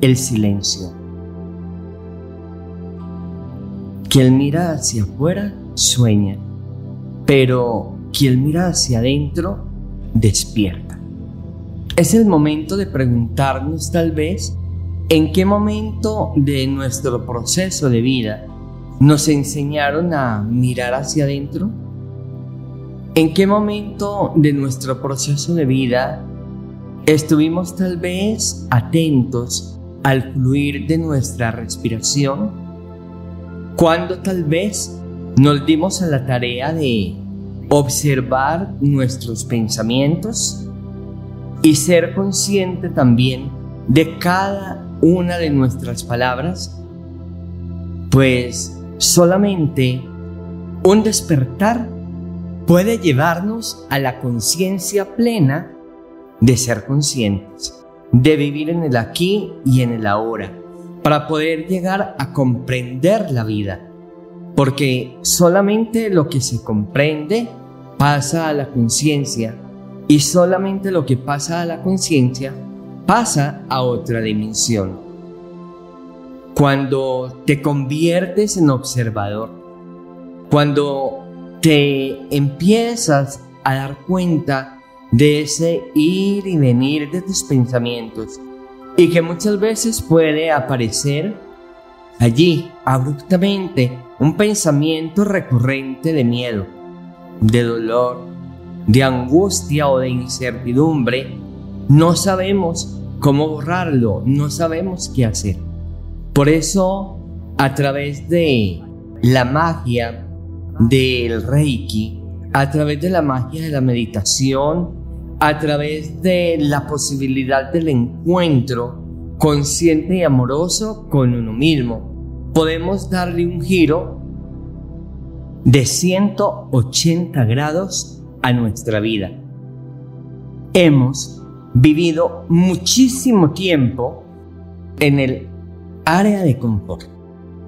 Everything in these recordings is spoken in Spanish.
el silencio. Quien mira hacia afuera sueña, pero quien mira hacia adentro despierta. Es el momento de preguntarnos tal vez en qué momento de nuestro proceso de vida nos enseñaron a mirar hacia adentro. ¿En qué momento de nuestro proceso de vida estuvimos tal vez atentos al fluir de nuestra respiración, cuando tal vez nos dimos a la tarea de observar nuestros pensamientos y ser consciente también de cada una de nuestras palabras, pues solamente un despertar puede llevarnos a la conciencia plena de ser conscientes de vivir en el aquí y en el ahora, para poder llegar a comprender la vida. Porque solamente lo que se comprende pasa a la conciencia y solamente lo que pasa a la conciencia pasa a otra dimensión. Cuando te conviertes en observador, cuando te empiezas a dar cuenta de ese ir y venir de tus pensamientos y que muchas veces puede aparecer allí abruptamente un pensamiento recurrente de miedo, de dolor, de angustia o de incertidumbre, no sabemos cómo borrarlo, no sabemos qué hacer. Por eso, a través de la magia del Reiki, a través de la magia de la meditación, a través de la posibilidad del encuentro consciente y amoroso con uno mismo. Podemos darle un giro de 180 grados a nuestra vida. Hemos vivido muchísimo tiempo en el área de confort,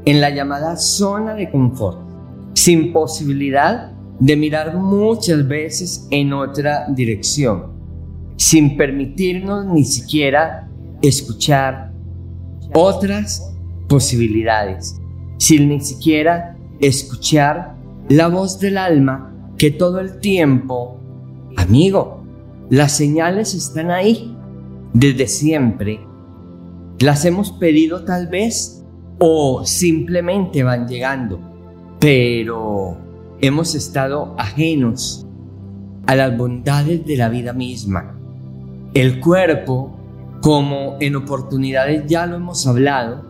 en la llamada zona de confort, sin posibilidad de mirar muchas veces en otra dirección, sin permitirnos ni siquiera escuchar otras posibilidades, sin ni siquiera escuchar la voz del alma que todo el tiempo, amigo, las señales están ahí desde siempre. Las hemos pedido tal vez o simplemente van llegando, pero hemos estado ajenos a las bondades de la vida misma. El cuerpo, como en oportunidades ya lo hemos hablado,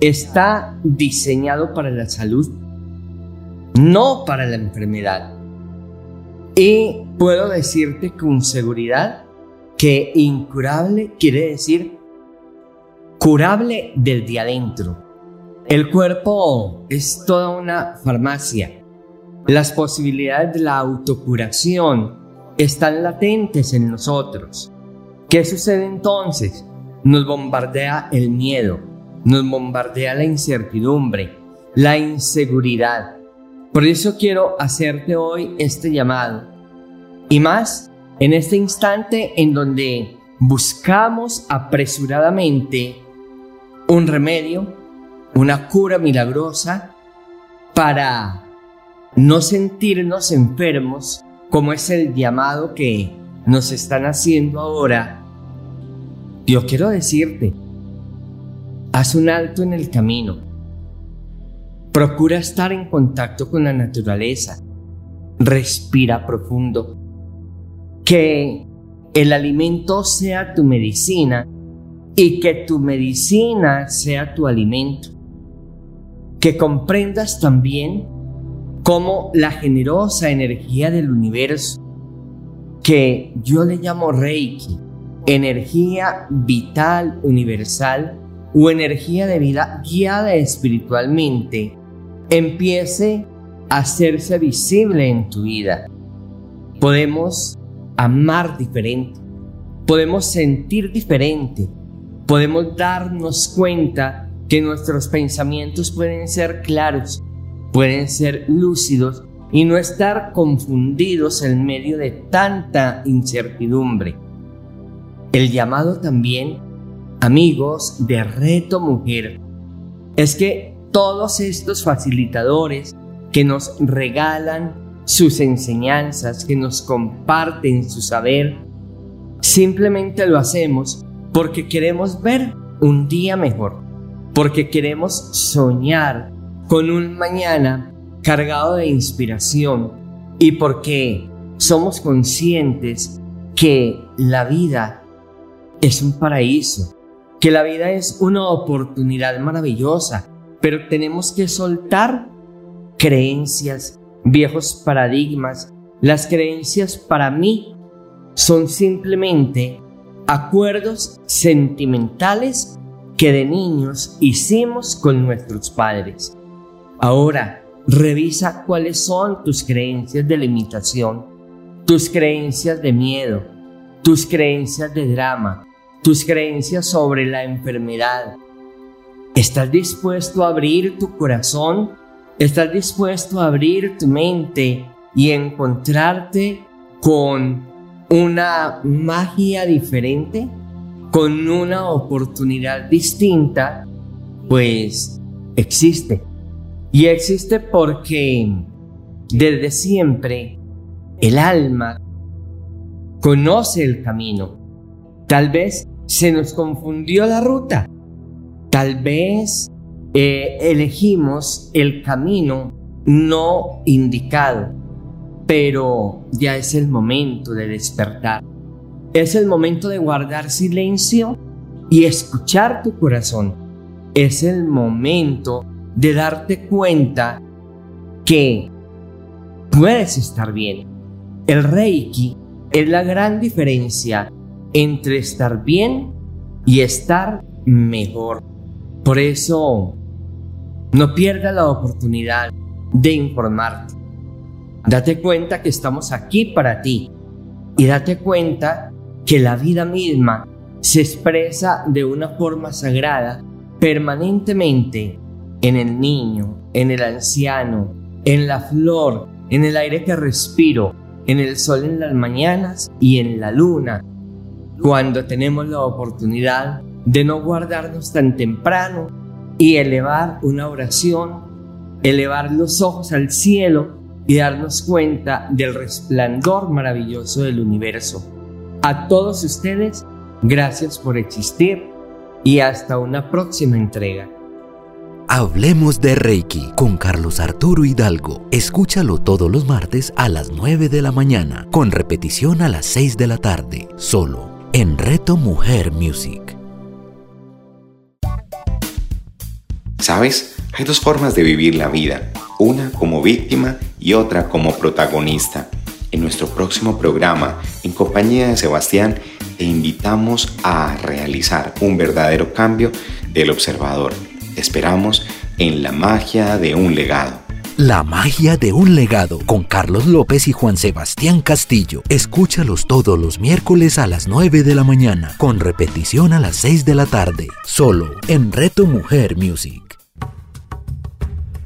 está diseñado para la salud, no para la enfermedad. Y puedo decirte con seguridad que incurable quiere decir curable del de adentro. El cuerpo es toda una farmacia las posibilidades de la autocuración están latentes en nosotros. ¿Qué sucede entonces? Nos bombardea el miedo, nos bombardea la incertidumbre, la inseguridad. Por eso quiero hacerte hoy este llamado. Y más en este instante en donde buscamos apresuradamente un remedio, una cura milagrosa para no sentirnos enfermos como es el llamado que nos están haciendo ahora, yo quiero decirte, haz un alto en el camino. Procura estar en contacto con la naturaleza. Respira profundo. Que el alimento sea tu medicina y que tu medicina sea tu alimento. Que comprendas también como la generosa energía del universo, que yo le llamo Reiki, energía vital universal, o energía de vida guiada espiritualmente empiece a hacerse visible en tu vida. Podemos amar diferente, podemos sentir diferente, podemos darnos cuenta que nuestros pensamientos pueden ser claros, pueden ser lúcidos y no estar confundidos en medio de tanta incertidumbre. El llamado también, amigos de Reto Mujer, es que todos estos facilitadores que nos regalan sus enseñanzas, que nos comparten su saber, simplemente lo hacemos porque queremos ver un día mejor, porque queremos soñar con un mañana cargado de inspiración y porque somos conscientes que la vida es un paraíso, que la vida es una oportunidad maravillosa, pero tenemos que soltar creencias, viejos paradigmas, las creencias para mí son simplemente acuerdos sentimentales que de niños hicimos con nuestros padres. Ahora, revisa cuáles son tus creencias de limitación, tus creencias de miedo, tus creencias de drama, tus creencias sobre la enfermedad. ¿Estás dispuesto a abrir tu corazón ¿Estás dispuesto a abrir tu mente y encontrarte con una magia diferente? ¿Con una oportunidad distinta? Pues existe. Y existe porque desde siempre el alma conoce el camino. Tal vez se nos confundió la ruta. Tal vez eh, elegimos el camino no indicado, pero ya es el momento de despertar. Es el momento de guardar silencio y escuchar tu corazón. Es el momento de darte cuenta que puedes estar bien. El Reiki es la gran diferencia entre estar bien y estar mejor. Por eso no pierdas la oportunidad de informarte. Date cuenta que estamos aquí para ti y date cuenta que la vida misma se expresa de una forma sagrada permanentemente en el niño, en el anciano, en la flor, en el aire que respiro, en el sol en las mañanas y en la luna, cuando tenemos la oportunidad de no guardarnos tan temprano y elevar una oración, elevar los ojos al cielo y darnos cuenta del resplandor maravilloso del universo. A todos ustedes, gracias por existir y hasta una próxima entrega. Hablemos de Reiki con Carlos Arturo Hidalgo. Escúchalo todos los martes a las 9 de la mañana, con repetición a las 6 de la tarde, solo en Reto Mujer Music. ¿Sabes? Hay dos formas de vivir la vida, una como víctima y otra como protagonista. En nuestro próximo programa, en compañía de Sebastián, te invitamos a realizar un verdadero cambio del observador. Esperamos en la magia de un legado. La magia de un legado con Carlos López y Juan Sebastián Castillo. Escúchalos todos los miércoles a las 9 de la mañana, con repetición a las 6 de la tarde, solo en Reto Mujer Music.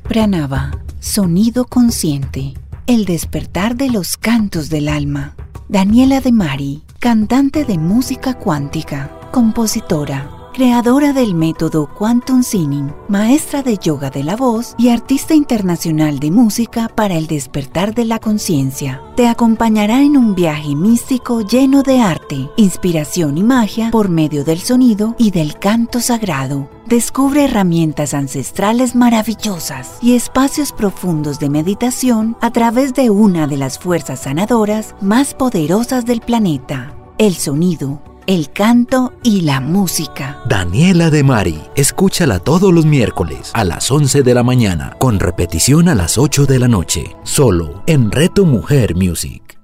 Pranava, sonido consciente, el despertar de los cantos del alma. Daniela de Mari, cantante de música cuántica, compositora, creadora del método Quantum Singing, maestra de yoga de la voz y artista internacional de música para el despertar de la conciencia. Te acompañará en un viaje místico lleno de arte, inspiración y magia por medio del sonido y del canto sagrado. Descubre herramientas ancestrales maravillosas y espacios profundos de meditación a través de una de las fuerzas sanadoras más poderosas del planeta, el sonido el canto y la música. Daniela de Mari, escúchala todos los miércoles a las 11 de la mañana, con repetición a las 8 de la noche, solo en Reto Mujer Music.